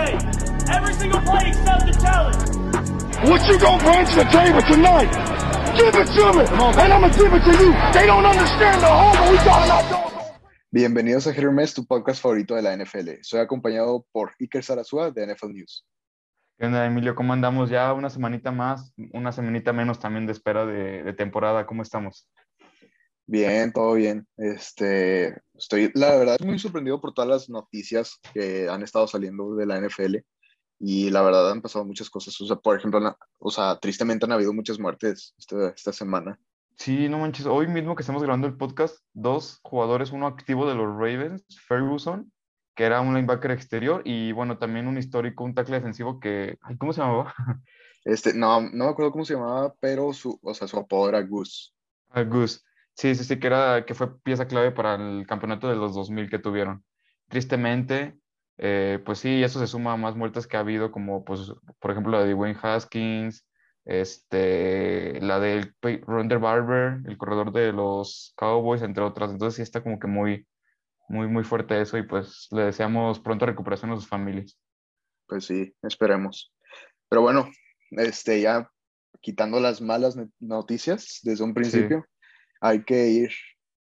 Sunday. Every single play except the challenge. What you gonna bring to the table tonight? Give it to me, and I'm gonna give it to you. They don't understand the home we talking about. Bienvenidos a Hermes, tu podcast favorito de la NFL. Soy acompañado por Iker Sarasúa de NFL News. ¿Qué onda, Emilio? ¿Cómo andamos? Ya una semanita más, una semanita menos también de espera de, de temporada. ¿Cómo estamos? Bien, todo bien. Este, estoy, la verdad, muy sorprendido por todas las noticias que han estado saliendo de la NFL y la verdad han pasado muchas cosas. O sea, por ejemplo, o sea, tristemente han habido muchas muertes esta, esta semana. Sí, no manches. Hoy mismo que estamos grabando el podcast, dos jugadores, uno activo de los Ravens, Ferguson, que era un linebacker exterior, y bueno, también un histórico, un tackle defensivo que, ¿cómo se llamaba? Este, no, no me acuerdo cómo se llamaba, pero su, o sea, su apodo era Goose. Ah, Goose. Sí, sí, sí, que, era, que fue pieza clave para el campeonato de los 2000 que tuvieron. Tristemente, eh, pues sí, eso se suma a más muertes que ha habido, como pues, por ejemplo, la de Wayne Haskins, este, la del Ronder Barber, el corredor de los Cowboys, entre otras. Entonces sí está como que muy, muy, muy fuerte eso y pues le deseamos pronto recuperación a sus familias. Pues sí, esperemos. Pero bueno, este, ya quitando las malas noticias desde un principio, hay que ir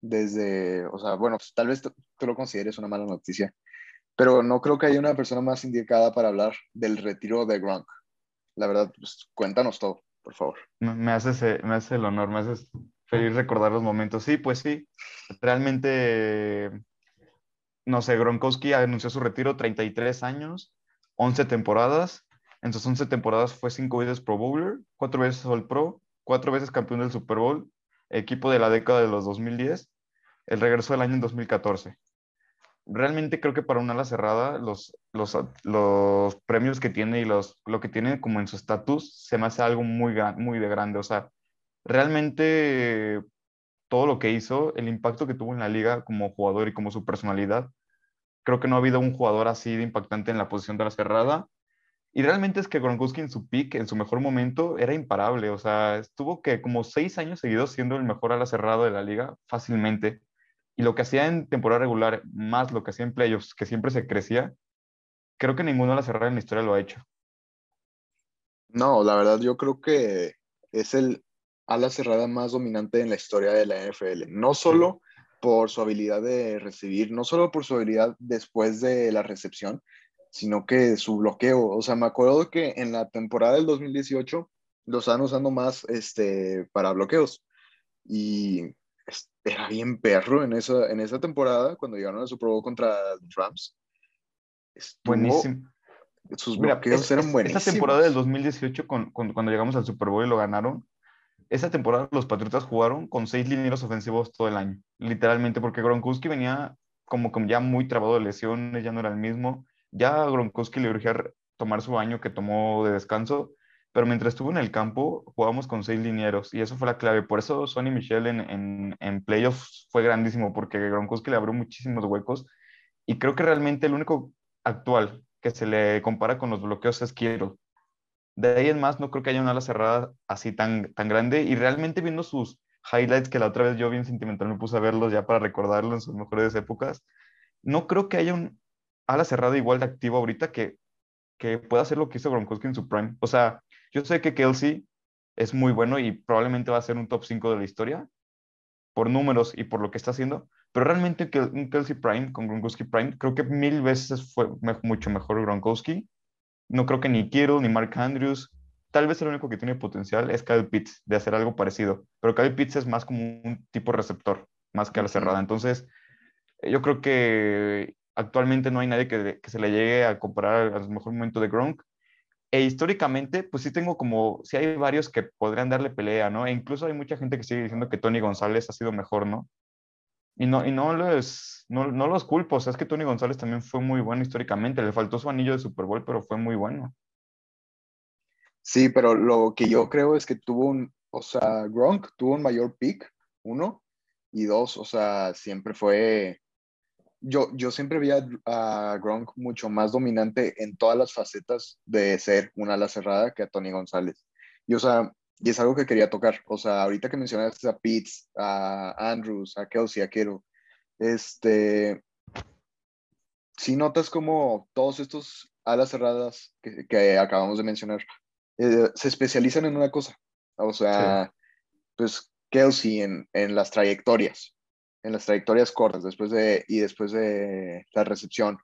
desde, o sea, bueno, pues, tal vez tú lo consideres una mala noticia, pero no creo que haya una persona más indicada para hablar del retiro de Gronk. La verdad, pues cuéntanos todo, por favor. Me haces, me hace el honor, me haces feliz recordar los momentos. Sí, pues sí, realmente, no sé, Gronkowski anunció su retiro 33 años, 11 temporadas. En sus 11 temporadas fue 5 veces Pro Bowler, 4 veces All Pro, 4 veces campeón del Super Bowl, equipo de la década de los 2010, el regreso del año en 2014. Realmente creo que para una ala cerrada, los, los, los premios que tiene y los, lo que tiene como en su estatus se me hace algo muy, muy de grande. O sea, realmente todo lo que hizo, el impacto que tuvo en la liga como jugador y como su personalidad, creo que no ha habido un jugador así de impactante en la posición de la cerrada y realmente es que Gronkowski en su peak, en su mejor momento, era imparable. O sea, estuvo que como seis años seguidos siendo el mejor ala cerrado de la liga fácilmente. Y lo que hacía en temporada regular, más lo que hacía en playoffs, que siempre se crecía, creo que ninguno ala cerrada en la historia lo ha hecho. No, la verdad yo creo que es el ala cerrada más dominante en la historia de la NFL. No solo por su habilidad de recibir, no solo por su habilidad después de la recepción, sino que su bloqueo. O sea, me acuerdo que en la temporada del 2018 lo estaban usando más este, para bloqueos. Y era bien perro en esa, en esa temporada, cuando llegaron a su Bowl contra los Rams. Buenísimo. Sus bloqueos eran buenísimos. Esa temporada del 2018, con, cuando llegamos al Super Bowl y lo ganaron, esa temporada los Patriotas jugaron con seis linieros ofensivos todo el año, literalmente, porque Gronkowski venía como, como ya muy trabado de lesiones, ya no era el mismo ya a Gronkowski le urgía tomar su año que tomó de descanso, pero mientras estuvo en el campo jugábamos con seis linieros y eso fue la clave. Por eso Sonny Michel en, en, en playoffs fue grandísimo porque Gronkowski le abrió muchísimos huecos y creo que realmente el único actual que se le compara con los bloqueos es Kittle. De ahí en más no creo que haya una ala cerrada así tan, tan grande y realmente viendo sus highlights que la otra vez yo bien sentimental me puse a verlos ya para recordarlo en sus mejores épocas, no creo que haya un, ala cerrada igual de activo ahorita que, que pueda hacer lo que hizo Gronkowski en su prime. O sea, yo sé que Kelsey es muy bueno y probablemente va a ser un top 5 de la historia por números y por lo que está haciendo, pero realmente un Kelsey Prime con Gronkowski Prime, creo que mil veces fue mucho mejor Gronkowski. No creo que ni Kittle ni Mark Andrews. Tal vez el único que tiene potencial es Kyle Pitts de hacer algo parecido, pero Kyle Pitts es más como un tipo receptor, más que a la cerrada. Entonces, yo creo que Actualmente no hay nadie que, se le llegue a comparar al mejor momento de Gronk. E históricamente, pues sí tengo como, sí hay varios que podrían darle pelea, ¿no? E incluso hay mucha gente que sigue diciendo que Tony González ha sido mejor, ¿no? Y no, y no, les, no, no los culpo, o sea, es que Tony González también fue muy bueno históricamente, le faltó su anillo de Super Bowl, pero fue muy bueno. Sí, pero lo que yo creo es que tuvo un, o sea, Gronk tuvo un mayor pick, uno, y dos, o sea, siempre fue yo, yo siempre vi a, Gronk mucho más dominante en todas las facetas de ser una ala cerrada que a Tony González. Y, o sea, y es algo que quería tocar. O sea, ahorita que mencionaste a Pitts, a Andrews, a Kelsey, a Kittle, este, si notas como todos estos alas cerradas que, que acabamos de mencionar eh, se especializan en una cosa. O sea, pues Kelsey en, en, las trayectorias, en las trayectorias cortas después de, y después de la recepción.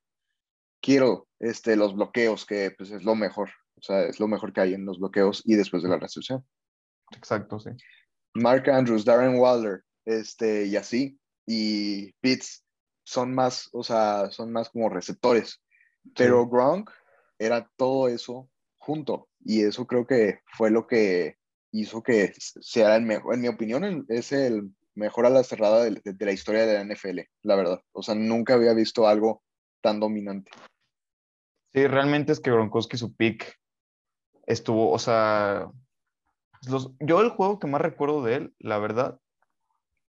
Quiero este, los bloqueos, que pues es lo mejor. O sea, es lo mejor que hay en los bloqueos y después de la recepción. Exacto, sí. Mark Andrews, Darren Waller, este, y así. Y Pitts son más, o sea, son más como receptores. Pero Gronk era todo eso junto. Y eso creo que fue lo que hizo que sea el mejor, en mi opinión, es el mejor a la cerrada de, la historia de la NFL, la verdad. O sea, nunca había visto algo tan dominante. Sí, realmente es que Gronkowski su pick estuvo, o sea, los, yo el juego que más recuerdo de él, la verdad,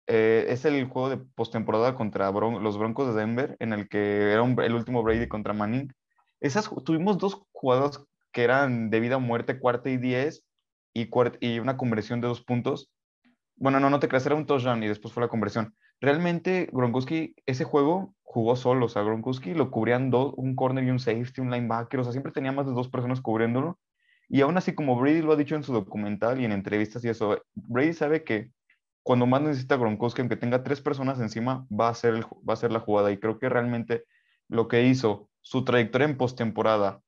eh, es el juego de postemporada contra los Broncos de Denver, en el que era el último Brady contra Manning. Esas, tuvimos dos jugadas que eran de vida o muerte, cuarta y diez, y, y una conversión de dos puntos. Bueno, no, no te creas, era un touchdown y después fue la conversión. Realmente Gronkowski, ese juego jugó solo, o sea, Gronkowski lo cubrían dos, un corner y un safety, un linebacker, o sea, siempre tenía más de dos personas cubriéndolo. Y aún así, como Brady lo ha dicho en su documental y en entrevistas y eso, Brady sabe que cuando más necesita Gronkowski, aunque tenga tres personas encima, va a ser, va a ser la jugada. Y creo que realmente lo que hizo, su trayectoria en postemporada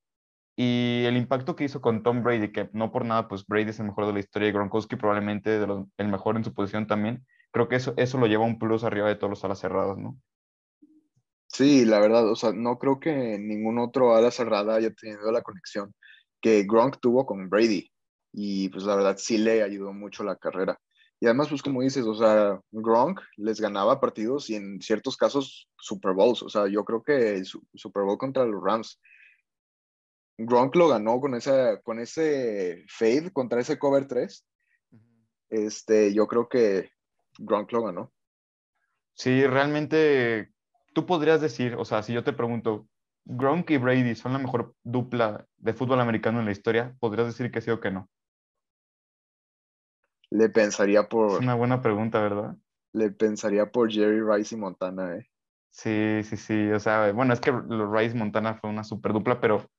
y el impacto que hizo con Tom Brady, que no por nada, pues Brady es el mejor de la historia y Gronkowski probablemente el mejor en su posición también, creo que eso, eso lo lleva un plus arriba de todos los alas cerradas, ¿no? Sí, la verdad, o sea, no creo que ningún otro ala cerrada haya tenido la conexión que Gronk tuvo con Brady. Y pues la verdad sí le ayudó mucho la carrera. Y además, pues como dices, o sea, Gronk les ganaba partidos y en ciertos casos Super Bowls. O sea, yo creo que el Super Bowl contra los Rams, Gronk lo ganó con, esa, con ese fade contra ese cover 3. Este, yo creo que Gronk lo ganó. Sí, realmente tú podrías decir, o sea, si yo te pregunto, Gronk y Brady son la mejor dupla de fútbol americano en la historia, ¿podrías decir que sí o que no? Le pensaría por. Es una buena pregunta, ¿verdad? Le pensaría por Jerry Rice y Montana, ¿eh? Sí, sí, sí. O sea, bueno, es que los Rice y Montana fue una super dupla, pero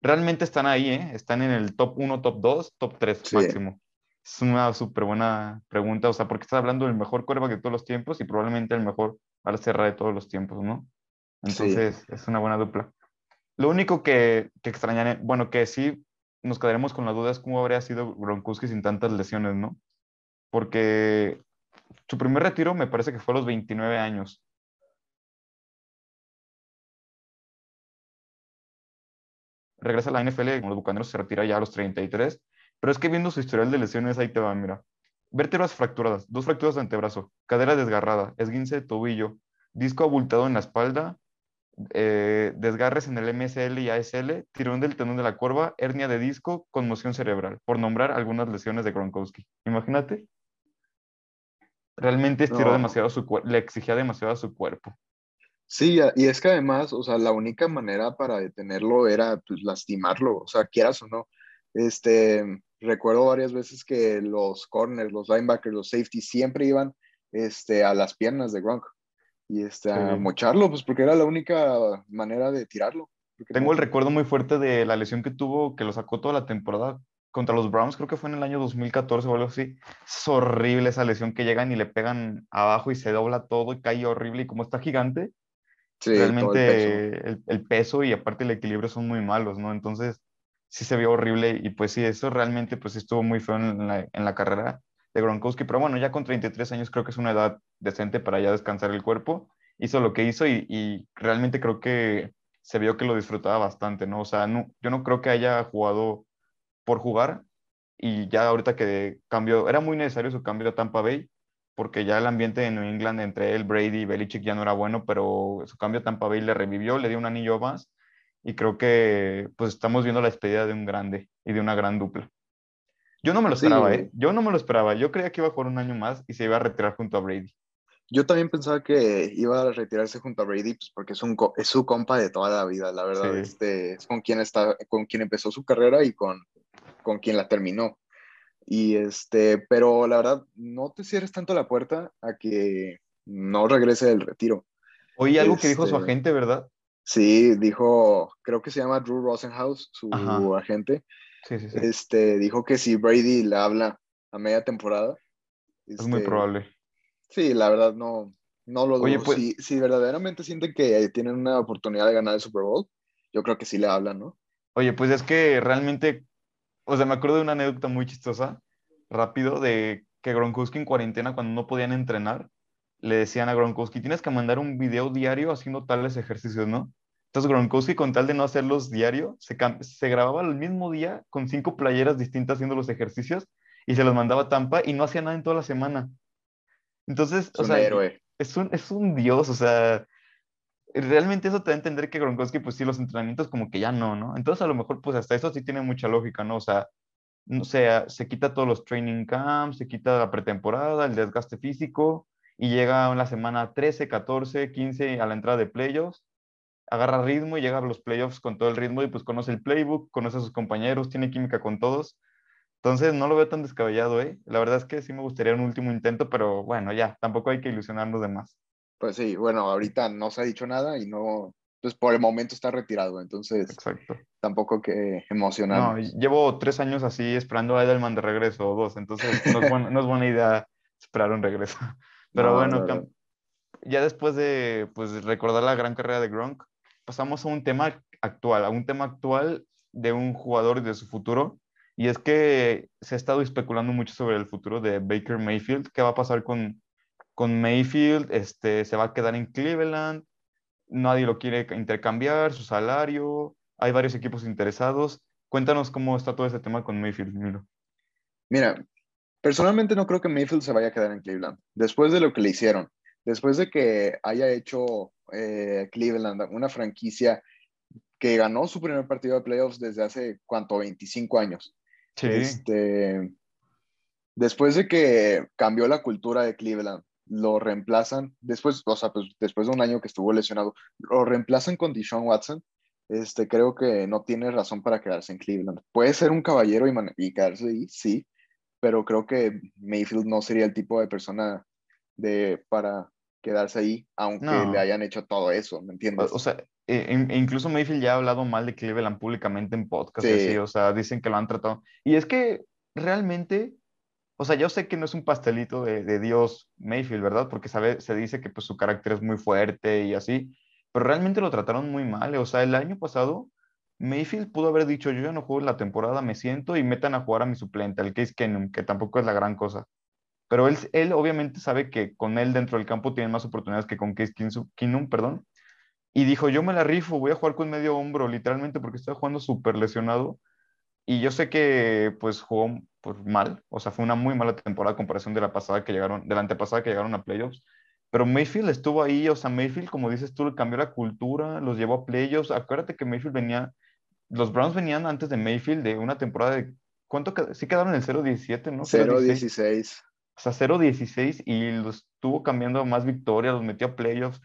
realmente están ahí, ¿eh? Están en el top 1, top 2, top 3 máximo. Es una súper buena pregunta, o sea, porque estás hablando del mejor quarterback de todos los tiempos y probablemente el mejor al cerrar de todos los tiempos, ¿no? Entonces, es una buena dupla. Lo único que, que extrañaré, bueno, que sí nos quedaremos con la duda es cómo habría sido Gronkowski sin tantas lesiones, ¿no? Porque su primer retiro me parece que fue a los 29 años. Regresa a la NFL, como los Bucaneros se retira ya a los 33, pero es que viendo su historial de lesiones, ahí te va, mira. Vértebras fracturadas, dos fracturas de antebrazo, cadera desgarrada, esguince de tobillo, disco abultado en la espalda, eh, desgarres en el MSL y ASL, tirón del tendón de la curva, hernia de disco, conmoción cerebral, por nombrar algunas lesiones de Gronkowski. Imagínate. Realmente estiró demasiado su cuerpo, le exigía demasiado a su cuerpo. Sí, y es que además, o sea, la única manera para detenerlo era pues, lastimarlo, o sea, quieras o no. Este, recuerdo varias veces que los corners, los linebackers, los safeties siempre iban este, a las piernas de Gronk y este, a mocharlo, pues porque era la única manera de tirarlo. Tengo el recuerdo muy fuerte de la lesión que tuvo, que lo sacó toda la temporada contra los Browns, creo que fue en el año 2014 o algo así. Es horrible esa lesión que llegan y le pegan abajo y se dobla todo y cae horrible. Y como está gigante, realmente el peso. y aparte el equilibrio son muy malos, ¿no? Entonces sí se vio horrible y pues sí, eso realmente pues estuvo muy feo en la, en la carrera de Gronkowski. Pero bueno, ya con 33 años creo que es una edad decente para ya descansar el cuerpo. Hizo lo que hizo y, y realmente creo que se vio que lo disfrutaba bastante, ¿no? O sea, no, yo no creo que haya jugado por jugar y ya ahorita que cambió, era muy necesario su cambio a Tampa Bay porque ya el ambiente en New England entre él, Brady y Belichick ya no era bueno, pero su cambio a Tampa Bay le revivió, le dio un anillo más y creo que pues estamos viendo la despedida de un grande y de una gran dupla. Yo no me lo esperaba, ¿eh? Yo no me lo esperaba. Yo creía que iba a jugar un año más y se iba a retirar junto a Brady. Yo también pensaba que iba a retirarse junto a Brady, pues porque es, un, es su compa de toda la vida, la verdad. Este, es con quien, está, con quien empezó su carrera y con, con quien la terminó. Y este, pero la verdad, no te cierres tanto la puerta a que no regrese del retiro. Oye, algo que dijo su este, agente, ¿verdad? Sí, dijo, creo que se llama Drew Rosenhaus, su Ajá. agente. Sí, sí, sí. Este, dijo que si Brady le habla a media temporada. es muy este, probable. Sí, la verdad no, no lo dudo. Oye, pues- si, si verdaderamente sienten que tienen una oportunidad de ganar el Super Bowl, yo creo que sí le hablan, ¿no? Oye, pues es que realmente, o sea, me acuerdo de una anécdota muy chistosa, rápido, de que Gronkowski en cuarentena, cuando no podían entrenar, le decían a Gronkowski, tienes que mandar un video diario haciendo tales ejercicios, ¿no? Entonces Gronkowski, con tal de no hacerlos diario, se, grababa el mismo día con cinco playeras distintas haciendo los ejercicios y se los mandaba a Tampa y no hacía nada en toda la semana. Entonces, Es o un sea, héroe. es un, es un dios, o sea, realmente eso te da a entender que Gronkowski, pues sí, los entrenamientos como que ya no, ¿no? Entonces a lo mejor, pues hasta eso sí tiene mucha lógica, ¿no? O sea, no sé, se quita todos los training camps, se quita la pretemporada, el desgaste físico, y llega a la semana 13, 14, 15 a la entrada de playoffs, agarra ritmo y llega a los playoffs con todo el ritmo y pues conoce el playbook, conoce a sus compañeros, tiene química con todos. Entonces no lo veo tan descabellado, ¿eh? La verdad es que sí me gustaría un último intento, pero bueno, ya, tampoco hay que ilusionarnos de más. Pues sí, bueno, ahorita no se ha dicho nada y no, pues por el momento está retirado, entonces Exacto. tampoco que No, emocionarnos. llevo tres años así esperando a Edelman de regreso o dos, entonces no es, buena, no es buena idea esperar un regreso. Pero No, bueno, ya después de pues, recordar la gran carrera de Gronk, pasamos a un tema actual, a un tema actual de un jugador y de su futuro. Y es que se ha estado especulando mucho sobre el futuro de Baker Mayfield. ¿Qué va a pasar con, con Mayfield? Este, ¿Se va a quedar en Cleveland? Nadie lo quiere intercambiar, su salario. Hay varios equipos interesados. Cuéntanos cómo está todo ese tema con Mayfield, Miro. Mira, personalmente no creo que Mayfield se vaya a quedar en Cleveland. Después de lo que le hicieron, después de que haya hecho eh, Cleveland una franquicia que ganó su primer partido de playoffs desde hace, ¿cuánto? 25 años. Sí, Este, después de que cambió la cultura de Cleveland, lo reemplazan, después, o sea, pues después de un año que estuvo lesionado, lo reemplazan con Deshaun Watson. Este, creo que no tiene razón para quedarse en Cleveland. Puede ser un caballero y, y quedarse ahí, sí, pero creo que Mayfield no sería el tipo de persona de, para quedarse ahí, aunque No. le hayan hecho todo eso, ¿me entiendes? o sea, e- e incluso Mayfield ya ha hablado mal de Cleveland públicamente en podcast Sí. así, o sea, dicen que lo han tratado. Y es que realmente, o sea, yo sé que no es un pastelito de, de Dios Mayfield, ¿verdad? Porque sabe, se dice que pues su carácter es muy fuerte y así, pero realmente lo trataron muy mal. O sea, el año pasado Mayfield pudo haber dicho, yo ya no juego la temporada, me siento y metan a jugar a mi suplente, al Case Keenum, que tampoco es la gran cosa. Pero él, él obviamente sabe que con él dentro del campo tiene más oportunidades que con Case Keenum, perdón. Y dijo, yo me la rifo, voy a jugar con medio hombro, literalmente, porque estaba jugando súper lesionado. Y yo sé que pues jugó pues, mal, o sea, fue una muy mala temporada comparación de la pasada que llegaron, de la antepasada que llegaron a playoffs. Pero Mayfield estuvo ahí, o sea, Mayfield, como dices tú, cambió la cultura, los llevó a playoffs. Acuérdate que Mayfield venía, los Browns venían antes de Mayfield de una temporada de, ¿cuánto? qued- Sí quedaron en el 0-17, ¿no? 0-16. O sea, 0-16 y los estuvo cambiando a más victorias, los metió a playoffs.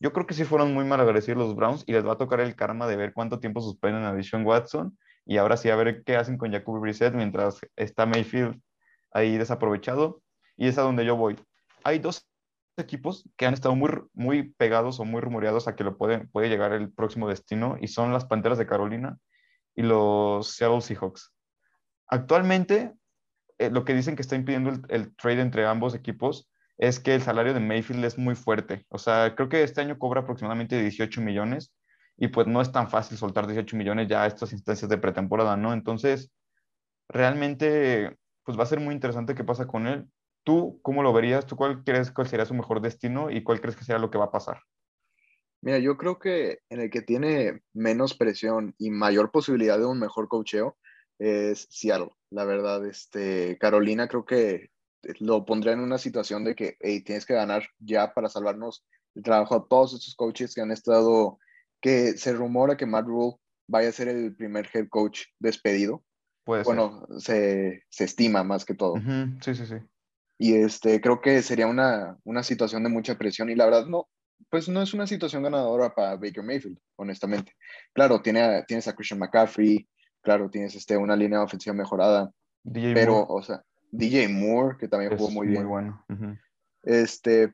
Yo creo que sí fueron muy mal agradecidos los Browns y les va a tocar el karma de ver cuánto tiempo suspenden a Deshaun Watson y ahora sí a ver qué hacen con Jacoby Brissett mientras está Mayfield ahí desaprovechado. Y es a donde yo voy. Hay dos equipos que han estado muy, muy pegados o muy rumoreados a que lo pueden, puede llegar el próximo destino y son las Panteras de Carolina y los Seattle Seahawks. Actualmente, eh, lo que dicen que está impidiendo el, el trade entre ambos equipos es que el salario de Mayfield es muy fuerte. O sea, creo que este año cobra aproximadamente 18 millones y pues no es tan fácil soltar 18 millones ya a estas instancias de pretemporada, ¿no? Entonces, realmente, pues va a ser muy interesante qué pasa con él. ¿Tú cómo lo verías? ¿Tú cuál crees cuál sería su mejor destino y cuál crees que será lo que va a pasar? Mira, yo creo que en el que tiene menos presión y mayor posibilidad de un mejor cocheo es Seattle. La verdad, este, Carolina creo que lo pondría en una situación de que hey, tienes que ganar ya para salvarnos el trabajo a todos estos coaches que han estado, que se rumora que Matt Rule vaya a ser el primer head coach despedido. Puede Bueno, se, se estima más que todo. ser. Sí, sí, sí. Y este, creo que sería una, una situación de mucha presión y la verdad no, pues no es una situación ganadora para Baker Mayfield, honestamente. Claro, tiene, tienes a Christian McCaffrey, claro, tienes este, una línea ofensiva mejorada, DJ pero, Moore o sea, DJ Moore, que también es jugó muy bien, bueno. Este,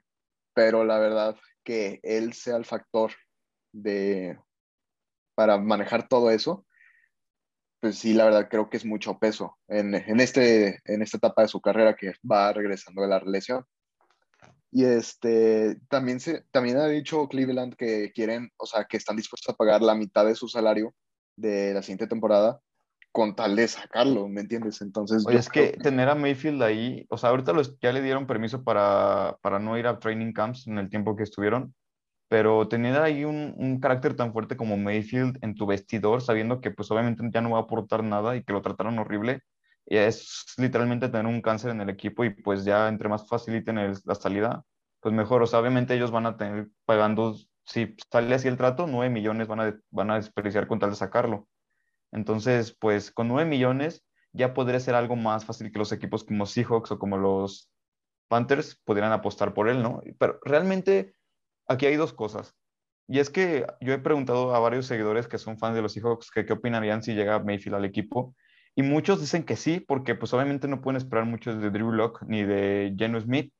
pero la verdad que él sea el factor de para manejar todo eso, pues sí, la verdad creo que es mucho peso en, en, este, en esta etapa de su carrera que va regresando de la lesión. Y este, también, se, también ha dicho Cleveland que quieren, o sea, que están dispuestos a pagar la mitad de su salario de la siguiente temporada con tal de sacarlo, ¿me entiendes? Entonces... Oye, es que, tener a Mayfield ahí, o sea, ahorita los, ya le dieron permiso para, para no ir a training camps en el tiempo que estuvieron, pero tener ahí un, un, carácter tan fuerte como Mayfield en tu vestidor, sabiendo que pues obviamente ya no va a aportar nada y que lo trataron horrible, es literalmente tener un cáncer en el equipo y pues ya entre más faciliten el, la salida, pues mejor. O sea, obviamente ellos van a tener pagando, si sale así el trato, 9 millones van a, van a desperdiciar con tal de sacarlo. Entonces, pues con 9 millones ya podría ser algo más fácil que los equipos como Seahawks o como los Panthers pudieran apostar por él, ¿no? Pero realmente aquí hay dos cosas. Y es que yo he preguntado a varios seguidores que son fans de los Seahawks que qué opinarían si llega Mayfield al equipo. Y muchos dicen que sí, porque pues obviamente no pueden esperar mucho de Drew Locke ni de Geno Smith,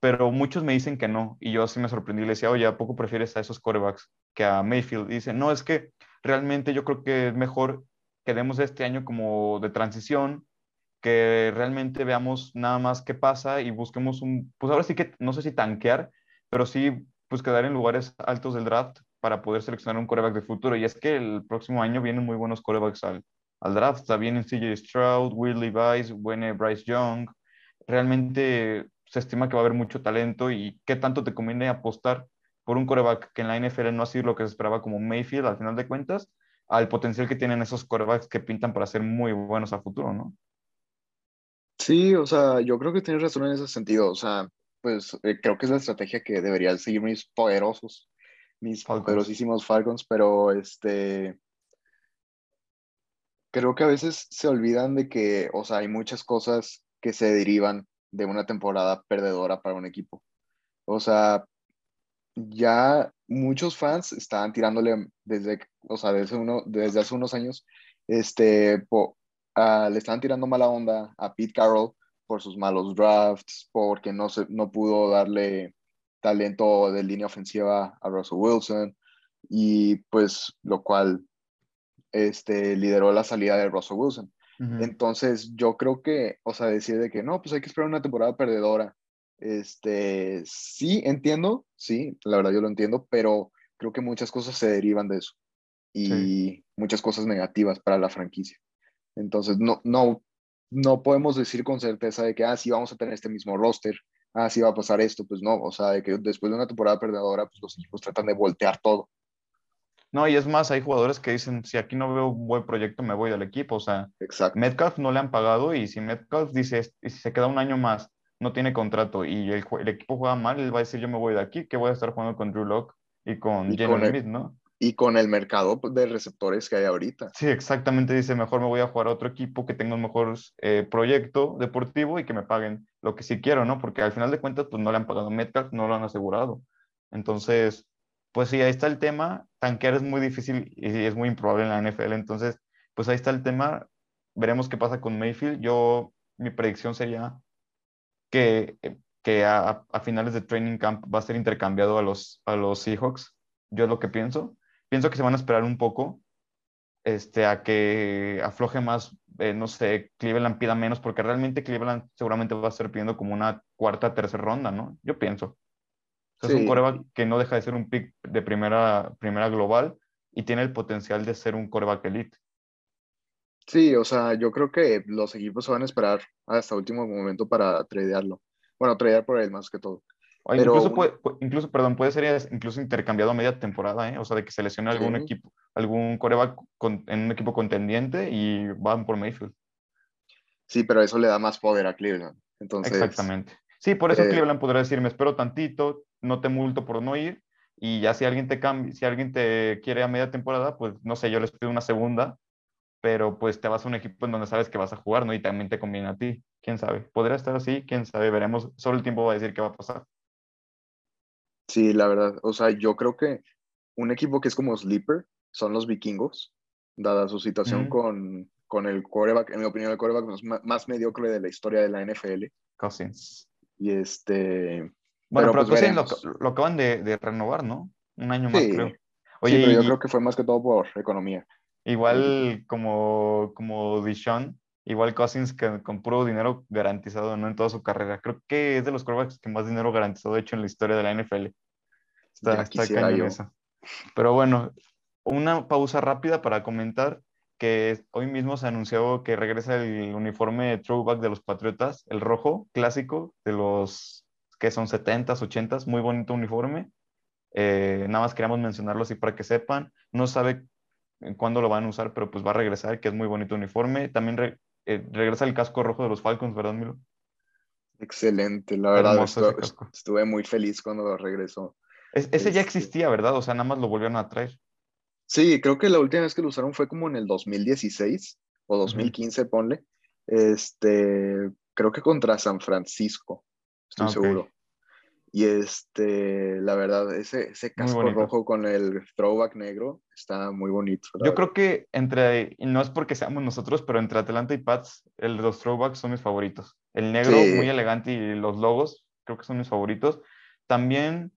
pero muchos me dicen que no. Y yo así me sorprendí y le decía, oye, ¿a poco prefieres a esos corebacks que a Mayfield? Y dicen, no, es que realmente yo creo que es mejor que demos este año como de transición, que realmente veamos nada más qué pasa y busquemos un, pues ahora sí que no sé si tanquear, pero sí pues quedar en lugares altos del draft para poder seleccionar un coreback de futuro. Y es que el próximo año vienen muy buenos corebacks al, al draft. Está bien CJ Stroud, Will Levis, viene Bryce Young. Realmente se estima que va a haber mucho talento y qué tanto te conviene apostar por un coreback que en la NFL no ha sido lo que se esperaba como Mayfield al final de cuentas, al potencial que tienen esos corebacks que pintan para ser muy buenos a futuro, ¿no? Sí, o sea, yo creo que tienes razón en ese sentido. O sea, pues eh, creo que es la estrategia que deberían seguir mis poderosos, mis poderosísimos Falcons, pero este, creo que a veces se olvidan de que, o sea, hay muchas cosas que se derivan de una temporada perdedora para un equipo. O sea, ya muchos fans estaban tirándole desde, o sea, desde, uno, desde hace unos años, este, le estaban tirando mala onda a Pete Carroll por sus malos drafts, porque no, se, no pudo darle talento de línea ofensiva a Russell Wilson, y pues lo cual este, lideró la salida de Russell Wilson. Entonces yo creo que, o sea, decir de que no, pues hay que esperar una temporada perdedora. Este, sí, entiendo, sí, la verdad yo lo entiendo, pero creo que muchas cosas se derivan de eso y muchas cosas negativas para la franquicia. Entonces, no, no, no podemos decir con certeza de que, ah, sí, vamos a tener este mismo roster, ah, sí va a pasar esto, pues no, o sea, de que después de una temporada perdedora, pues los equipos tratan de voltear todo. No, y es más, hay jugadores que dicen, si aquí no veo un buen proyecto, me voy del equipo, o sea, Exacto. Metcalf no le han pagado y si Metcalf dice, si se queda un año más, no tiene contrato y el, el, equipo juega mal, él va a decir, yo me voy de aquí, que voy a estar jugando con Drew Locke y con Jalen Smith, ¿no? Y con el mercado pues, de receptores que hay ahorita. Sí, exactamente, dice, mejor me voy a jugar a otro equipo que tenga un mejor eh, proyecto deportivo y que me paguen lo que sí quiero, ¿no? Porque al final de cuentas, pues no le han pagado Metcalf, no lo han asegurado. Entonces, pues sí, ahí está el tema. Tanquear es muy difícil y es muy improbable en la NFL. Entonces, pues ahí está el tema. Veremos qué pasa con Mayfield. Yo, mi predicción sería que, que a, a finales de training camp va a ser intercambiado a los, a los Seahawks. Yo es lo que pienso pienso que se van a esperar un poco este, a que afloje más, eh, no sé, Cleveland pida menos, porque realmente Cleveland seguramente va a estar pidiendo como una cuarta, tercera ronda, ¿no? Yo pienso. Es un coreback que no deja de ser un pick de primera, primera global y tiene el potencial de ser un coreback elite. Sí, o sea, yo creo que los equipos se van a esperar hasta último momento para tradearlo. Bueno, tradear por él más que todo incluso, puede, incluso, perdón, puede ser incluso intercambiado a media temporada, ¿eh? O sea, de que se lesione algún equipo, algún coreback en un equipo contendiente y van por Mayfield. Sí, pero eso le da más poder a Cleveland. Entonces, Exactamente. Sí, por eso eh, Cleveland podría decir, me espero tantito, no te multo por no ir, y ya si alguien te cambia, si alguien te quiere a media temporada, pues no sé, yo les pido una segunda, pero pues te vas a un equipo en donde sabes que vas a jugar, ¿no? Y también te conviene a ti, quién sabe. Podría estar así, quién sabe, veremos, solo el tiempo va a decir qué va a pasar. Sí, la verdad. O sea, yo creo que un equipo que es como sleeper son los vikingos, dada su situación con, con el quarterback, en mi opinión, el quarterback más, mediocre de la historia de la NFL. Cousins. Y este. Bueno, pero, pues, lo, acaban de, renovar, ¿no? Un año más, creo. Oye, sí, pero yo creo que fue más que todo por economía. Igual como, como Dishon, igual Cousins que, con puro dinero garantizado ¿no? en toda su carrera. Creo que es de los quarterbacks que más dinero garantizado ha hecho en la historia de la NFL. Está, está cañón eso. Pero bueno, una pausa rápida para comentar que hoy mismo se anunció que regresa el uniforme throwback de los Patriotas, el rojo clásico de los que son 70s, 80s, muy bonito uniforme. Eh, nada más queríamos mencionarlo así para que sepan. No sabe cuándo lo van a usar, pero pues va a regresar, que es muy bonito uniforme. También eh, regresa el casco rojo de los Falcons, ¿verdad, Milo? Excelente, la verdad, estuve, estuve, muy feliz cuando regresó. ese ya este existía, ¿verdad? O sea, nada más lo volvieron a traer. Sí, creo que la última vez que lo usaron fue como en el 2016 o 2015, ponle. Este, creo que contra San Francisco, estoy seguro. Y este, la verdad, ese, ese casco rojo con el throwback negro está muy bonito. Yo creo que entre, y no es porque seamos nosotros, pero entre Atlanta y Pats, el, los throwbacks son mis favoritos. El negro, muy elegante, y los logos, creo que son mis favoritos. También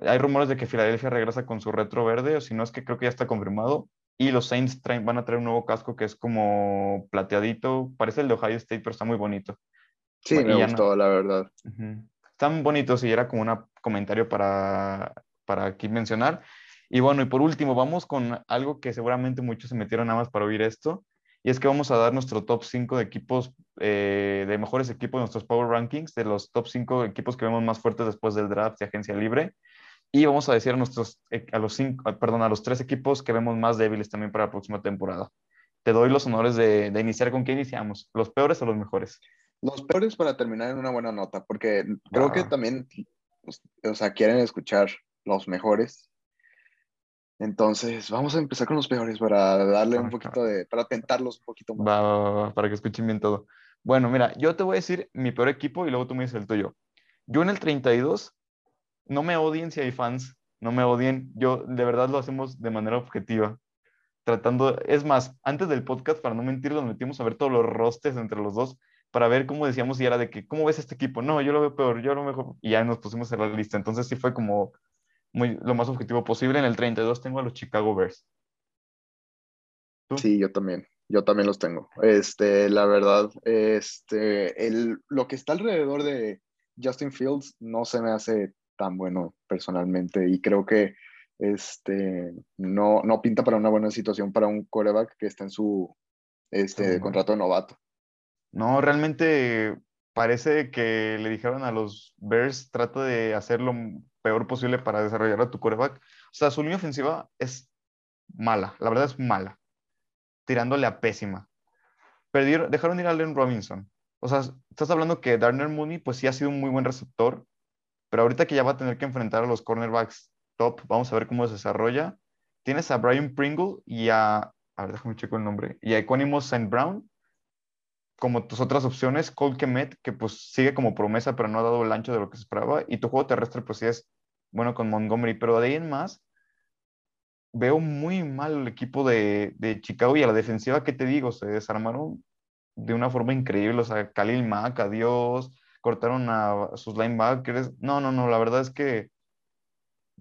hay rumores de que Filadelfia regresa con su retro verde, o si no es que creo que ya está confirmado. Y los Saints van a traer un nuevo casco que es como plateadito, parece el de Ohio State, pero está muy bonito. Sí, me gustó, la verdad. Están bonitos y era como un comentario para, para aquí mencionar. Y bueno, y por último, vamos con algo que seguramente muchos se metieron nada más para oír esto, y es que vamos a dar nuestro top 5 de equipos, eh, de mejores equipos, nuestros Power Rankings, de los top 5 equipos que vemos más fuertes después del draft de agencia libre. Y vamos a decir a, nuestros, eh, a, los cinco, perdón, a los tres equipos que vemos más débiles también para la próxima temporada. Te doy los honores de, de iniciar. ¿Con qué iniciamos? ¿Los peores o los mejores? Los peores para terminar en una buena nota, porque creo que también, pues, o sea, quieren escuchar los mejores entonces, vamos a empezar con los peores para darle un poquito de, para tentarlos un poquito más. Va, para que escuchen bien todo. Bueno, mira, yo te voy a decir mi peor equipo y luego tú me dices el tuyo. Yo en el 32, no me odien si hay fans, no me odien. Yo de verdad lo hacemos de manera objetiva. Tratando, es más, antes del podcast, para no mentir, nos metimos a ver todos los rostes entre los dos para ver cómo decíamos y era de que, ¿cómo ves este equipo? No, yo lo veo peor, yo lo mejor. Y ya nos pusimos en la lista. Entonces sí fue como muy, lo más objetivo posible. En el 32 tengo a los Chicago Bears. Sí, yo también. Yo también los tengo. Este, la verdad, este, el, lo que está alrededor de Justin Fields no se me hace tan bueno personalmente y creo que este, no, no pinta para una buena situación para un quarterback que está en su este, contrato de novato. No, realmente parece que le dijeron a los Bears, trata de hacerlo peor posible para desarrollar a tu quarterback. O sea, su línea ofensiva es mala, la verdad es mala, tirándole a pésima. Perdieron, dejaron ir a Allen Robinson. O sea, estás hablando que Darner Mooney, pues sí ha sido un muy buen receptor, pero ahorita que ya va a tener que enfrentar a los cornerbacks top, vamos a ver cómo se desarrolla. Tienes a Brian Pringle y a, a ver, déjame checo el nombre, y a Equanimous St. Brown, como tus otras opciones, Colt Kemet, que pues sigue como promesa, pero no ha dado el ancho de lo que se esperaba, y tu juego terrestre pues sí es bueno con Montgomery, pero de ahí en más, veo muy mal el equipo de, de Chicago y a la defensiva, ¿qué te digo? Se desarmaron de una forma increíble, o sea, Khalil Mack, adiós, cortaron a sus linebackers, no, no, no, la verdad es que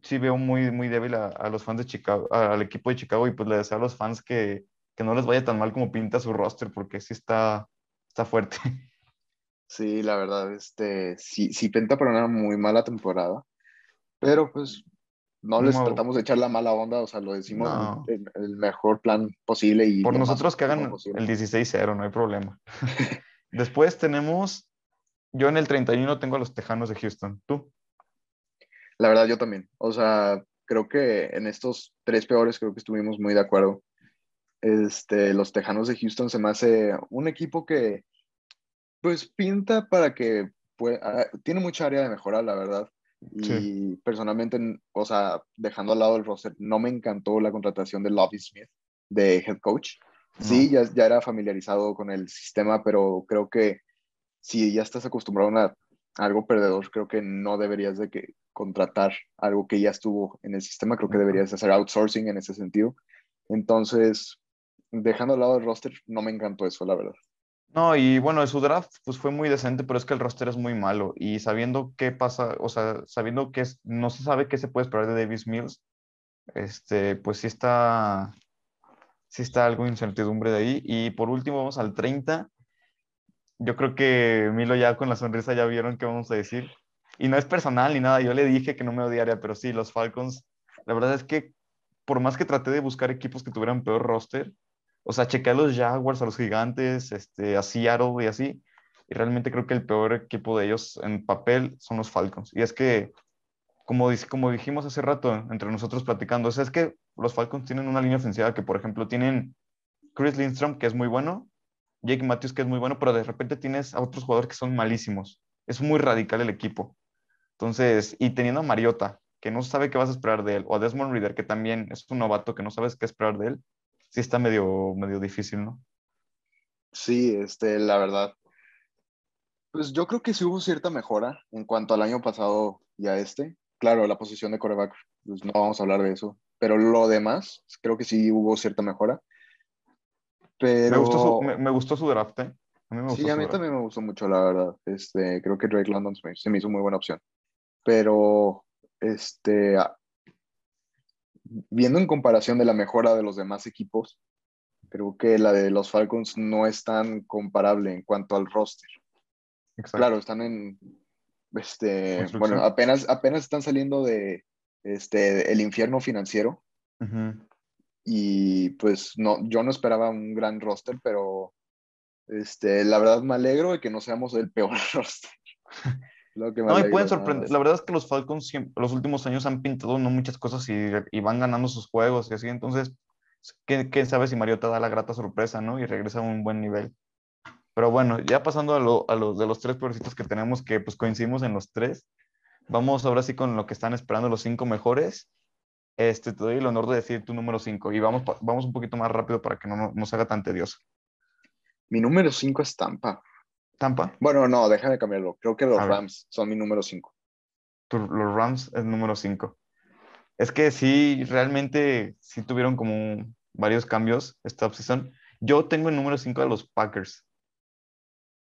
sí veo muy, muy débil a, los fans de Chicago, al equipo de Chicago y pues le deseo a los fans que, que no les vaya tan mal como pinta su roster, porque sí está, está fuerte. Sí, la verdad, este, sí, sí pinta para una muy mala temporada, pero pues no les tratamos de echar la mala onda, o sea, lo decimos en, el mejor plan posible. y Por nosotros que hagan el 16-0, no hay problema. Después tenemos, yo en el 31 tengo a los Tejanos de Houston, ¿tú? La verdad, yo también. O sea, creo que en estos tres peores creo que estuvimos muy de acuerdo. Este, los Tejanos de Houston se me hace un equipo que, pues, pinta para que, ah, tiene mucha área de mejora, la verdad. Y personalmente, o sea, dejando al lado el roster, no me encantó la contratación de Lovie Smith de head coach. Sí, ya, ya era familiarizado con el sistema, pero creo que si ya estás acostumbrado a, algo perdedor, creo que no deberías de que contratar algo que ya estuvo en el sistema, creo que deberías hacer outsourcing en ese sentido. Entonces, dejando al lado el roster, no me encantó eso, la verdad. No, y bueno, su draft pues fue muy decente, pero es que el roster es muy malo y sabiendo qué pasa, o sea, sabiendo que es, no se sabe qué se puede esperar de Davis Mills, este, pues sí está, sí está algo de incertidumbre de ahí. Y por último, vamos al 30. Yo creo que Milo ya con la sonrisa ya vieron qué vamos a decir. Y no es personal ni nada, yo le dije que no me odiaría, pero sí, los Falcons, la verdad es que por más que traté de buscar equipos que tuvieran peor roster, o sea, chequé a los Jaguars, a los Gigantes, este, a Seattle y así, y realmente creo que el peor equipo de ellos en papel son los Falcons. Y es que, como, como dijimos hace rato entre nosotros platicando, es que los Falcons tienen una línea ofensiva que, por ejemplo, tienen Chris Lindstrom, que es muy bueno, Jake Matthews, que es muy bueno, pero de repente tienes a otros jugadores que son malísimos. Es muy radical el equipo. Entonces, y teniendo a Mariota, que no sabe qué vas a esperar de él, o a Desmond Reader, que también es un novato que no sabes qué esperar de él, sí está medio, medio difícil, ¿no? Sí, este, la verdad. Pues yo creo que sí hubo cierta mejora en cuanto al año pasado y a este. Claro, la posición de coreback, pues no vamos a hablar de eso. Pero lo demás, creo que sí hubo cierta mejora. Pero... Me gustó su, me, gustó su draft, ¿eh? A mí sí, a mí también me gustó mucho, la verdad. Este, creo que Drake London se me hizo muy buena opción pero este, viendo en comparación de la mejora de los demás equipos, creo que la de los Falcons no es tan comparable en cuanto al roster. Claro, están en, este, bueno, apenas, apenas están saliendo de este, el infierno financiero. Y pues no, yo no esperaba un gran roster, pero este, la verdad me alegro de que no seamos el peor roster no, me pueden sorprender. La verdad es que los Falcons los últimos años han pintado no muchas cosas y, van ganando sus juegos y así. Entonces, ¿quién, sabe si Mariota da la grata sorpresa, ¿no? Y regresa a un buen nivel. Pero bueno, ya pasando a, lo, a los de los tres peorcitos que tenemos, que pues coincidimos en los tres, vamos ahora sí con lo que están esperando los cinco mejores. Este, te doy el honor de decir tu número cinco y vamos, vamos un poquito más rápido para que no, no nos haga tan tedioso. Mi número cinco es Tampa. Tampa. Bueno, no, déjame cambiarlo. Creo que los Rams son mi número 5. Los Rams es número 5. Es que sí, realmente sí tuvieron como varios cambios esta season. Yo tengo el número 5 de los Packers.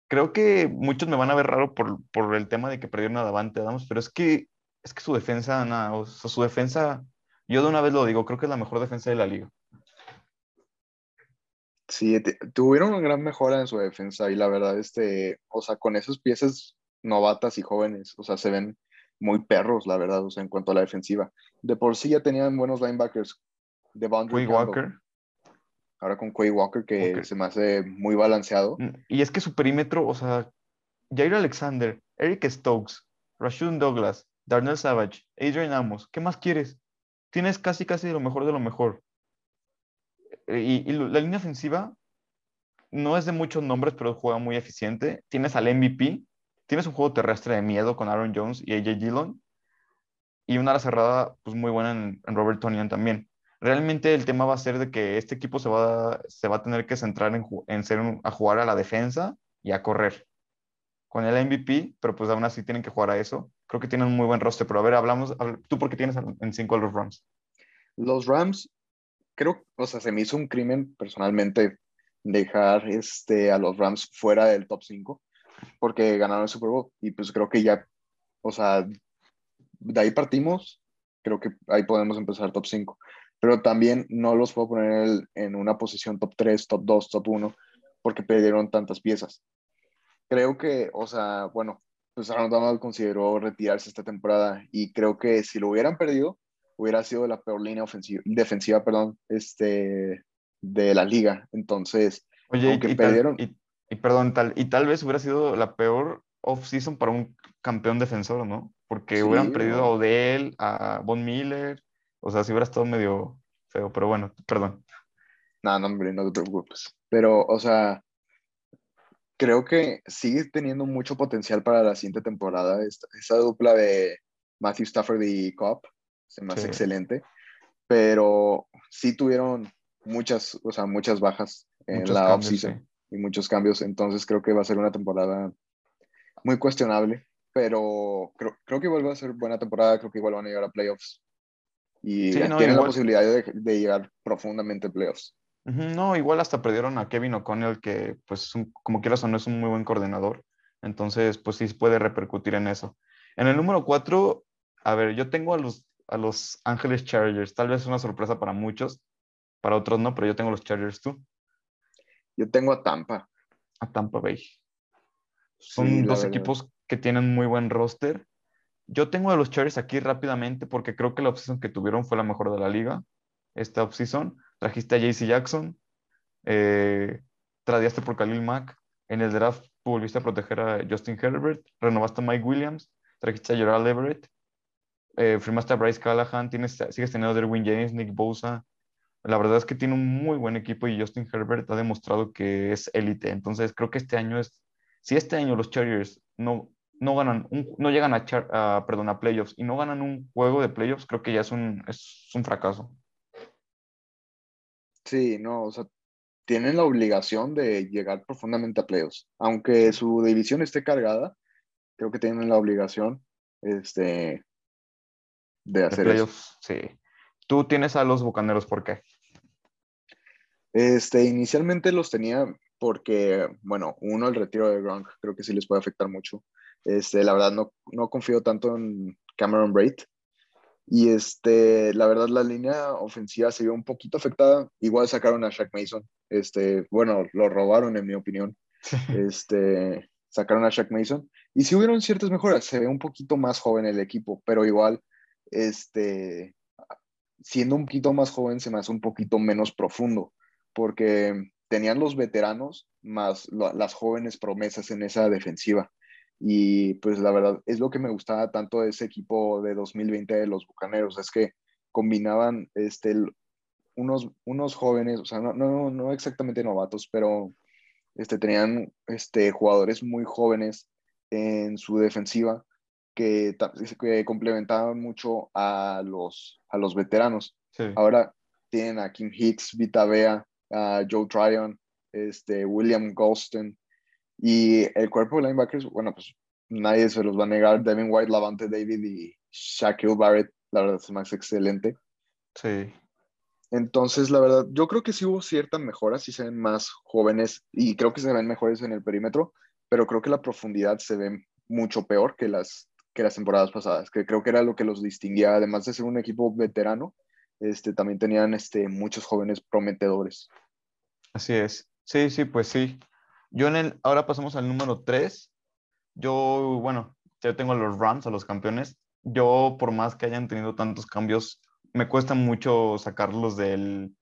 Creo que muchos me van a ver raro por, por el tema de que perdieron a Davante Adams, pero es que, es que su defensa, nada, o sea, su defensa, yo de una vez lo digo, creo que es la mejor defensa de la liga. Sí, tuvieron una gran mejora en su defensa y la verdad, este, o sea, con esas piezas novatas y jóvenes, o sea, se ven muy perros, la verdad, o sea, en cuanto a la defensiva. De por sí ya tenían buenos linebackers. De Quay Walker. Ahora con Quay Walker, que se me hace muy balanceado. Mm, y es que su perímetro, o sea, Jair Alexander, Eric Stokes, Rashun Douglas, Darnell Savage, Adrian Amos, ¿qué más quieres? Tienes casi, casi lo mejor de lo mejor. Eh, y, la línea ofensiva no es de muchos nombres, pero juega muy eficiente. Tienes al MVP, tienes un juego terrestre de miedo con Aaron Jones y AJ Dillon, y una ala cerrada pues, muy buena en, Robert Tonian también. Realmente el tema va a ser de que este equipo se va, se va a tener que centrar en, en ser a jugar a la defensa y a correr. Con el MVP, pero pues aún así tienen que jugar a eso. Creo que tienen un muy buen roster, pero a ver, hablamos, ¿tú por qué tienes en 5 a los Rams? Los Rams creo, o sea, se me hizo un crimen personalmente dejar este, a los Rams fuera del top 5 porque ganaron el Super Bowl y pues creo que ya, o sea, de ahí partimos, creo que ahí podemos empezar top 5, pero también no los puedo poner en una posición top 3, top 2, top 1 porque perdieron tantas piezas. Creo que, o sea, bueno, pues Aaron Donald consideró retirarse esta temporada y creo que si lo hubieran perdido, hubiera sido la peor línea ofensiva, defensiva perdón, este, de la liga. Entonces, Oye, aunque y, perdieron... y, perdón, tal, y tal vez hubiera sido la peor off-season para un campeón defensor, ¿no? Porque hubieran perdido a Odell, a Von Miller, o sea, si hubiera estado medio feo, pero bueno, perdón. No, no, hombre, no te preocupes. Pero, o sea, creo que sigue teniendo mucho potencial para la siguiente temporada. esa dupla de Matthew Stafford y Cobb se me hace excelente, pero sí tuvieron muchas, o sea, muchas bajas en la offseason y muchos cambios, entonces creo que va a ser una temporada muy cuestionable, pero creo, creo que igual va a ser buena temporada, creo que igual van a llegar a playoffs y tienen la posibilidad de, de, llegar profundamente a playoffs. No, igual hasta perdieron a Kevin O'Connell, que pues como quieras o no es un muy buen coordinador, entonces pues sí puede repercutir en eso. En el número 4, a ver, yo tengo a los a los Ángeles Chargers. Tal vez una sorpresa para muchos, para otros no, pero yo tengo los Chargers tú. Yo tengo a Tampa. A Tampa Bay. Son Sí, dos equipos que tienen muy buen roster. Yo tengo a los Chargers aquí rápidamente porque creo que la offseason que tuvieron fue la mejor de la liga. Esta offseason. Trajiste a JC Jackson. Eh, tradeaste por Khalil Mack. En el draft volviste a proteger a Justin Herbert. Renovaste a Mike Williams. Trajiste a Gerald Everett. Eh, firmaste a Bryce Callahan. Tienes, sigues teniendo a Derwin James, Nick Bosa. La verdad es que tiene un muy buen equipo y Justin Herbert ha demostrado que es élite. Entonces creo que este año es, si este año los Chargers no, no ganan, un- no llegan a, char- a, perdón, a playoffs y no ganan un juego de playoffs, creo que ya es un, es un fracaso. Sí, no, o sea, tienen la obligación de llegar profundamente a playoffs. Aunque su división esté cargada, creo que tienen la obligación este, de De hacer eso. sí. Tú tienes a los Bucaneros, ¿por qué? Este, inicialmente los tenía porque, bueno, uno, el retiro de Gronk, creo que sí les puede afectar mucho. Este, la verdad, no, no confío tanto en Cameron Braid. Y este, la verdad, la línea ofensiva se vio un poquito afectada. Igual sacaron a Shaq Mason. Este, bueno, lo robaron, en mi opinión. Este, sacaron a Shaq Mason. Y sí hubieron ciertas mejoras. Se ve un poquito más joven el equipo, pero igual, este, siendo un poquito más joven, se me hace un poquito menos profundo, porque tenían los veteranos más las jóvenes promesas en esa defensiva. Y pues la verdad es lo que me gustaba tanto de ese equipo de 2020 de los Bucaneros, es que combinaban este, unos, unos jóvenes, o sea, no, no, no exactamente novatos, pero este, tenían este, jugadores muy jóvenes en su defensiva que, que complementaban mucho a los, a los veteranos. Sí. Ahora tienen a Kim Hicks, Vita Vea, a Joe Tryon, este, William Golston y el cuerpo de linebackers, bueno, pues nadie se los va a negar. Devin White, Lavante David y Shaquille Barrett, la verdad es más excelente. Sí. Entonces, la verdad, yo creo que sí hubo cierta mejora, sí se ven más jóvenes y creo que se ven mejores en el perímetro, pero creo que la profundidad se ve mucho peor que las, que las temporadas pasadas, que creo que era lo que los distinguía, además de ser un equipo veterano, este, también tenían este, muchos jóvenes prometedores. Así es. Sí, sí, pues sí. Yo en el, ahora pasamos al número 3. Yo, bueno, yo tengo a los Rams, a los campeones. Yo, por más que hayan tenido tantos cambios, me cuesta mucho sacarlos del,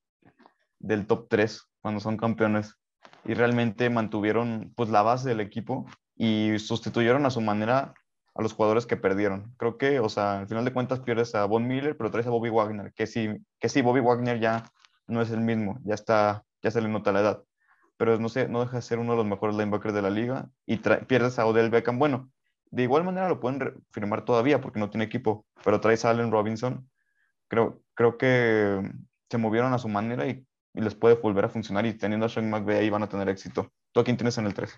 del top 3 cuando son campeones. Y realmente mantuvieron pues la base del equipo y sustituyeron a su manera a los jugadores que perdieron. Creo que, o sea, al final de cuentas pierdes a Von Miller, pero traes a Bobby Wagner, que sí, que sí, Bobby Wagner ya no es el mismo, ya está, ya se le nota la edad. Pero no sé, no deja de ser uno de los mejores linebackers de la liga y pierdes a Odell Beckham. Bueno, de igual manera lo pueden firmar todavía porque no tiene equipo, pero traes a Allen Robinson. Creo, creo que se movieron a su manera y, y les puede volver a funcionar y teniendo a Sean McVay ahí van a tener éxito. ¿Tú a quién tienes en el 3?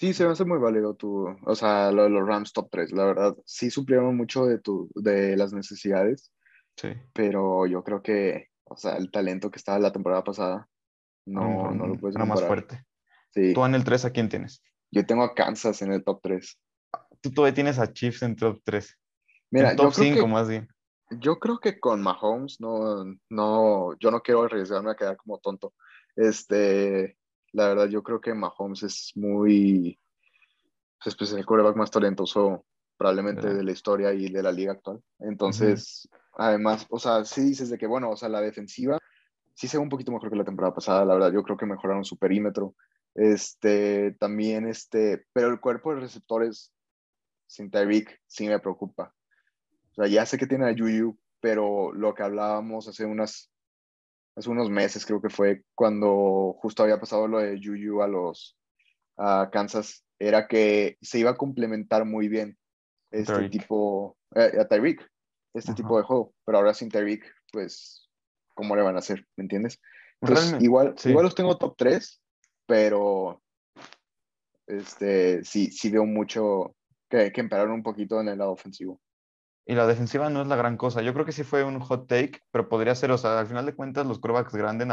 Sí, se me hace muy válido tu, o sea, lo de los Rams top 3, la verdad, sí suplieron mucho de, tu, de las necesidades, Sí. pero yo creo que, o sea, el talento que estaba la temporada pasada, no, no lo puedes era más comparar. fuerte. Sí, ¿Tú en el 3 a quién tienes? yo tengo a Kansas en el top 3. Tú todavía tienes a Chiefs en top 3. Mira, en yo top creo 5 que- más bien. Yo creo que con Mahomes no, no, yo no quiero arriesgarme a quedar como tonto. Este, la verdad, yo creo que Mahomes es muy, pues, pues, el quarterback más talentoso probablemente de la historia y de la liga actual. Entonces, además, o sea, sí dices de que, bueno, o sea, la defensiva sí se ve un poquito mejor que la temporada pasada, la verdad, yo creo que mejoraron su perímetro. Este, también, este, pero el cuerpo de receptores sin Tyreek sí me preocupa. O sea, ya sé que tiene a Juju, pero lo que hablábamos hace unas hace unos meses creo que fue cuando justo había pasado lo de Juju a los a Kansas, era que se iba a complementar muy bien este tipo eh, a Tyreek, este tipo de juego, pero ahora sin Tyreek, pues ¿cómo le van a hacer? ¿Me entiendes? Entonces, Realmente, igual, sí. igual los tengo top 3, pero este sí, sí veo mucho que, que un poquito en el lado ofensivo. Y la defensiva no es la gran cosa. Yo creo que sí fue un hot take, pero podría ser, o sea, al final de cuentas los corebacks grandes,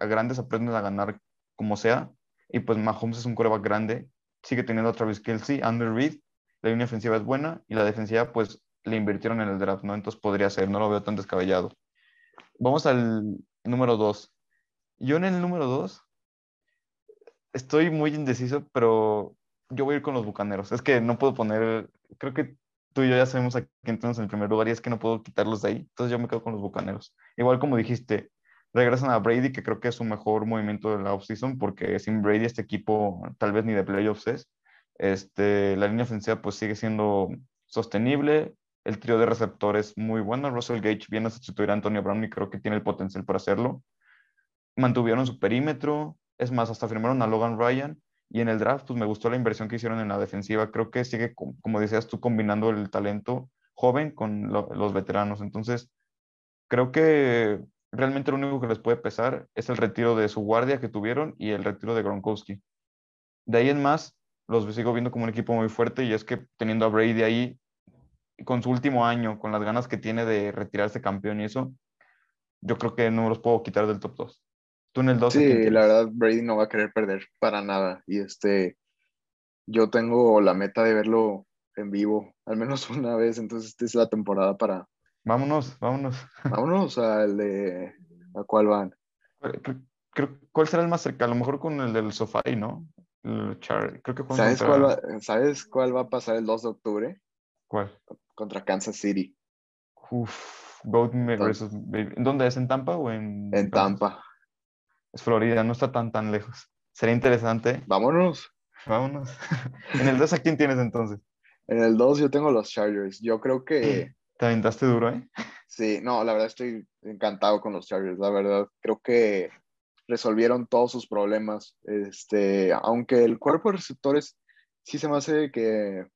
grandes aprenden a ganar como sea. Y pues Mahomes es un coreback grande. Sigue teniendo a Travis Kelsey, Andrew Reid. La línea ofensiva es buena y la defensiva, pues le invirtieron en el draft, ¿no? Entonces podría ser, no lo veo tan descabellado. Vamos al número 2. Yo en el número 2 estoy muy indeciso, pero yo voy a ir con los Bucaneros. Es que no puedo poner, creo que tú y yo ya sabemos a quién tenemos en el primer lugar y es que no puedo quitarlos de ahí. Entonces yo me quedo con los Bucaneros. Igual como dijiste, regresan a Brady, que creo que es su mejor movimiento de la offseason, porque sin Brady este equipo tal vez ni de playoffs es. Este, la línea ofensiva pues sigue siendo sostenible, el trío de receptores muy bueno, Russell Gage viene a sustituir a Antonio Brown y creo que tiene el potencial para hacerlo. Mantuvieron su perímetro, es más, hasta firmaron a Logan Ryan y en el draft pues me gustó la inversión que hicieron en la defensiva, creo que sigue, como decías tú, combinando el talento joven con los veteranos, entonces creo que realmente lo único que les puede pesar es el retiro de su guardia que tuvieron y el retiro de Gronkowski. De ahí en más, los sigo viendo como un equipo muy fuerte y es que teniendo a Brady ahí, con su último año, con las ganas que tiene de retirarse campeón y eso, yo creo que no los puedo quitar del top 2. Tú en el 2. Sí, la verdad, Brady no va a querer perder para nada. Y este, yo tengo la meta de verlo en vivo, al menos una vez, entonces esta es la temporada para, Vámonos, vámonos. Vámonos al de. ¿A cuál van? ¿Cuál será el más cerca? A lo mejor con el del sofá, ¿no? Creo que ¿Sabes, cuál va, ¿Sabes cuál va a pasar el 2 de octubre? ¿Cuál? Contra Kansas City. Uf, Goat versus Baby. ¿Dónde es? ¿En Tampa o en.? En Tampa. Es Florida, no está tan, tan lejos. Sería interesante. Vámonos. Vámonos. en el 2, ¿a quién tienes entonces? En el 2 yo tengo los Chargers. Yo creo que Te aventaste duro, ¿eh? Sí, no, la verdad estoy encantado con los Chargers. La verdad, creo que resolvieron todos sus problemas. Este, aunque el cuerpo de receptores sí se me hace que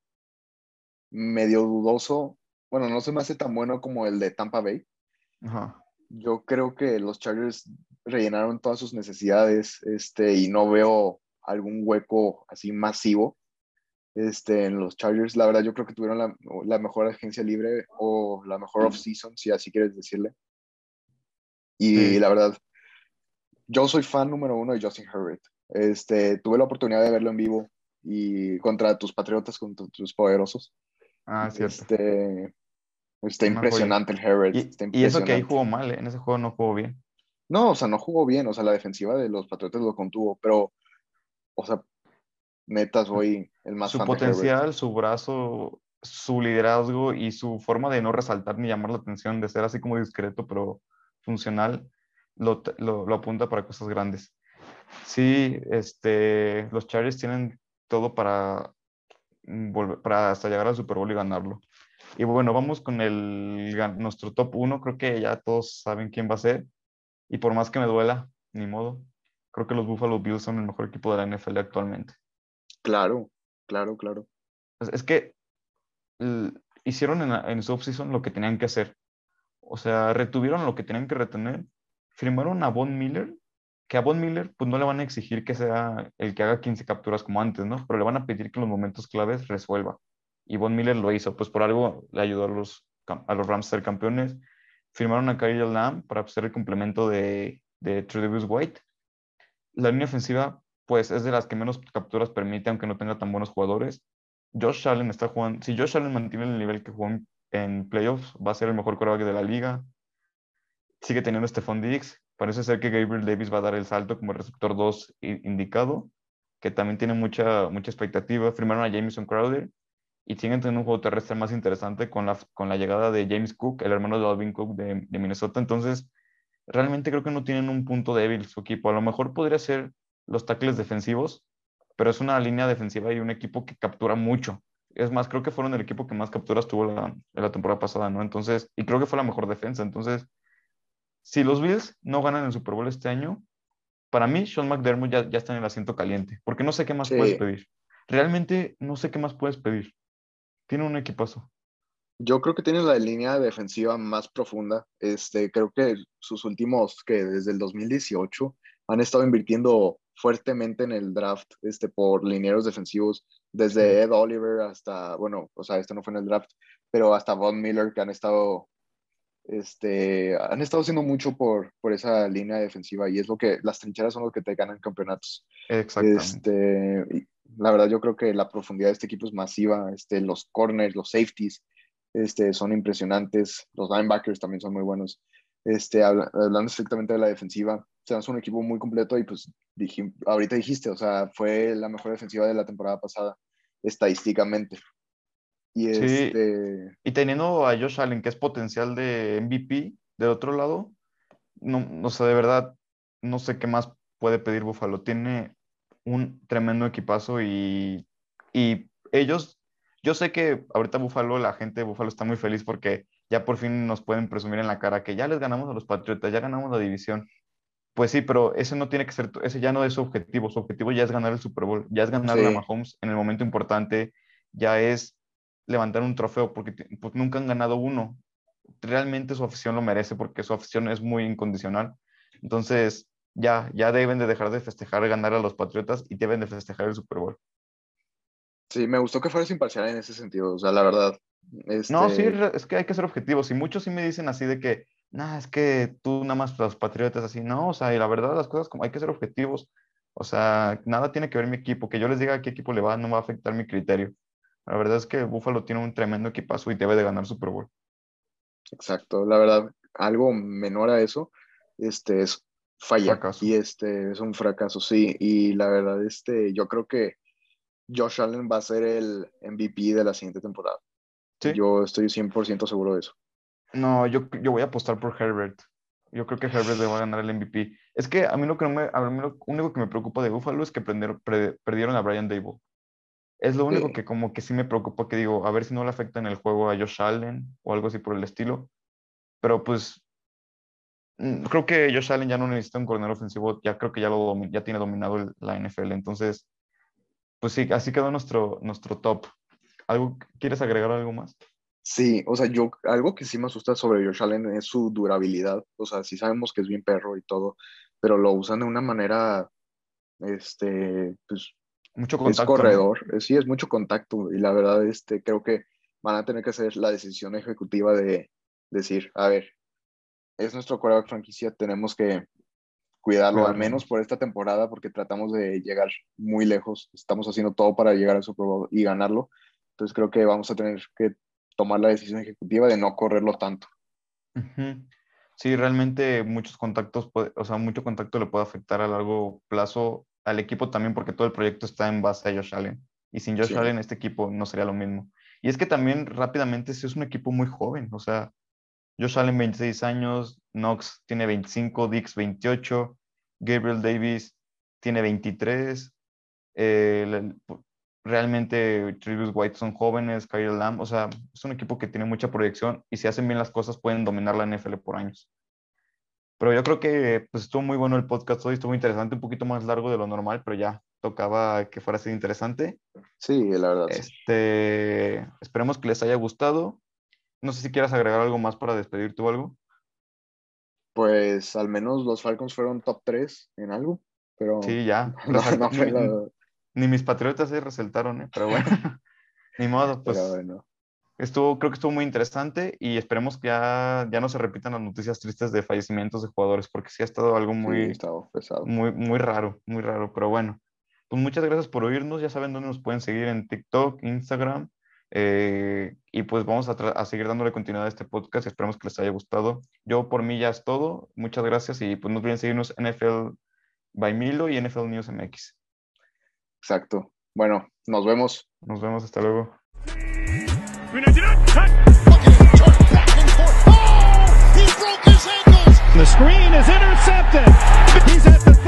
medio dudoso. Bueno, no se me hace tan bueno como el de Tampa Bay. Ajá. Yo creo que los Chargers rellenaron todas sus necesidades este, y no veo algún hueco así masivo este, en los Chargers. La verdad, yo creo que tuvieron la, la mejor agencia libre o la mejor off-season, si así quieres decirle. Y la verdad, yo soy fan número uno de Justin Herbert. Este, tuve la oportunidad de verlo en vivo y contra tus Patriotas, contra tus poderosos. Ah, cierto. Este, está impresionante el Herbert. Y, y, eso que ahí jugó mal, ¿eh? en ese juego no jugó bien. No, o sea, no jugó bien, o sea, la defensiva de los Patriotas lo contuvo, pero, o sea, netas soy el más Su potencial, su brazo, su liderazgo y su forma de no resaltar ni llamar la atención, de ser así como discreto, pero funcional, lo, lo, apunta para cosas grandes. Sí, este, los Chargers tienen todo para, volver, para hasta llegar al Super Bowl y ganarlo. Y bueno, vamos con el, nuestro top 1. Creo que ya todos saben quién va a ser. Y por más que me duela, ni modo. Creo que los Buffalo Bills son el mejor equipo de la NFL actualmente. Claro, claro, claro. Es que hicieron en, en su offseason lo que tenían que hacer. O sea, retuvieron lo que tenían que retener. Firmaron a Von Miller, que a Von Miller pues no le van a exigir que sea el que haga 15 capturas como antes, ¿no? Pero le van a pedir que en los momentos claves resuelva. Y Von Miller lo hizo, pues por algo le ayudó a los, a los Rams a ser campeones. Firmaron a Kyle Lamb para ser el complemento de, de White. La línea ofensiva pues es de las que menos capturas permite, aunque no tenga tan buenos jugadores. Josh Allen está jugando, si Josh Allen mantiene el nivel que jugó en, playoffs, va a ser el mejor quarterback de la liga. Sigue teniendo Stephon Diggs. Parece ser que Gabriel Davis va a dar el salto como receptor 2 indicado, que también tiene mucha, mucha expectativa. Firmaron a Jameson Crowder y siguen teniendo un juego terrestre más interesante con la, con la llegada de James Cook, el hermano de Alvin Cook de, de Minnesota. Entonces, realmente creo que no tienen un punto débil su equipo. A lo mejor podría ser los tackles defensivos, pero es una línea defensiva y un equipo que captura mucho. Es más, creo que fueron el equipo que más capturas tuvo la, la temporada pasada, ¿no? Entonces, y creo que fue la mejor defensa. Entonces, si los Bills no ganan el Super Bowl este año, para mí, Sean McDermott ya, ya está en el asiento caliente, porque no sé qué más puedes pedir. Realmente no sé qué más puedes pedir. Tiene un equipazo. Yo creo que tiene la línea defensiva más profunda. Este, creo que sus últimos, que desde el 2018, han estado invirtiendo fuertemente en el draft este, por linieros defensivos, desde Ed Oliver hasta, bueno, o sea, esto no fue en el draft, pero hasta Von Miller, que han estado, este, han estado haciendo mucho por, por esa línea defensiva y es lo que, las trincheras son lo que te ganan campeonatos. Exactamente. Este, la verdad yo creo que la profundidad de este equipo es masiva, este, los corners, los safeties, este, son impresionantes. Los linebackers también son muy buenos. Este, hablando estrictamente de la defensiva, sea, es un equipo muy completo y pues dije, ahorita dijiste, o sea, fue la mejor defensiva de la temporada pasada, estadísticamente. Y, este... y teniendo a Josh Allen, que es potencial de MVP, del otro lado, no, no sé, de verdad, no sé qué más puede pedir Buffalo. Tiene un tremendo equipazo y, y ellos, yo sé que ahorita Buffalo, la gente de Buffalo está muy feliz porque ya por fin nos pueden presumir en la cara que ya les ganamos a los Patriotas, ya ganamos la división. Pues sí, pero ese no tiene que ser, ese ya no es su objetivo. Su objetivo ya es ganar el Super Bowl, ya es ganar a Mahomes en el momento importante, ya es levantar un trofeo, porque pues, nunca han ganado uno. Realmente su afición lo merece porque su afición es muy incondicional. Entonces, ya, ya deben de dejar de festejar ganar a los Patriotas y deben de festejar el Super Bowl. Sí, me gustó que fueras imparcial en ese sentido, o sea, la verdad. No, sí, este es que hay que ser objetivos. Y muchos sí me dicen así de que, nada, es que tú nada más los Patriotas así, no, o sea, y la verdad las cosas como hay que ser objetivos. O sea, nada tiene que ver mi equipo, que yo les diga a qué equipo le va, no va a afectar mi criterio. La verdad es que Buffalo tiene un tremendo equipazo y debe de ganar Super Bowl. Exacto, la verdad, algo menor a eso, este es falla y este es un fracaso, sí, y la verdad, este, yo creo que Josh Allen va a ser el MVP de la siguiente temporada. Yo estoy 100% seguro de eso. No, yo, yo voy a apostar por Herbert. Yo creo que Herbert le va a ganar el MVP. Es que a mí lo que me, a mí lo único que me preocupa de Buffalo es que perdieron a Brian Dable. Es lo único que como que sí me preocupa, que digo, a ver si no le afecta en el juego a Josh Allen o algo así por el estilo. Pero pues creo que Josh Allen ya no necesita un corredor ofensivo, ya creo que ya, lo ya tiene dominado la NFL. Entonces, pues sí, así quedó nuestro, nuestro top. ¿Algo, ¿Quieres agregar algo más? Sí, o sea, yo algo que sí me asusta sobre Josh Allen es su durabilidad. O sea, sí sabemos que es bien perro y todo, pero lo usan de una manera, este, pues mucho contacto. Es corredor, eh, sí, es mucho contacto y la verdad este, creo que van a tener que hacer la decisión ejecutiva de decir, a ver, es nuestro quarterback franquicia, tenemos que cuidarlo al menos por esta temporada porque tratamos de llegar muy lejos, estamos haciendo todo para llegar a Super Bowl y ganarlo, entonces creo que vamos a tener que tomar la decisión ejecutiva de no correrlo tanto. Sí, realmente muchos contactos, o sea, mucho contacto le puede afectar a largo plazo al equipo también porque todo el proyecto está en base a Josh Allen. Y sin Josh Allen este equipo no sería lo mismo. Y es que también rápidamente es un equipo muy joven. O sea, Josh Allen 26 años, Knox tiene 25, Dix 28, Gabriel Davis tiene 23. Eh, realmente Travis White son jóvenes, Kyle Lamb, o sea, es un equipo que tiene mucha proyección y si hacen bien las cosas pueden dominar la NFL por años. Pero yo creo que pues, estuvo muy bueno el podcast hoy, estuvo interesante, un poquito más largo de lo normal, pero ya tocaba que fuera así interesante. Sí, la verdad. Este, esperemos que les haya gustado. No sé si quieras agregar algo más para despedirte o algo. Pues al menos los Falcons fueron top 3 en algo, pero... Sí, ya. ni, mis patriotas se resaltaron, ¿eh? pero bueno, ni modo. Pues, pero bueno estuvo, creo que estuvo muy interesante y esperemos que ya, ya no se repitan las noticias tristes de fallecimientos de jugadores, porque sí ha estado algo muy, muy, muy raro, muy raro, pero bueno. Pues muchas gracias por oírnos, ya saben dónde nos pueden seguir en TikTok, Instagram, eh, y pues vamos a, a, seguir dándole continuidad a este podcast esperemos que les haya gustado. Yo por mí ya es todo, muchas gracias y pues nos olviden seguirnos NFL by Milo y NFL News MX. Exacto. Bueno, nos vemos. Nos vemos, hasta luego. The screen is intercepted. He's at the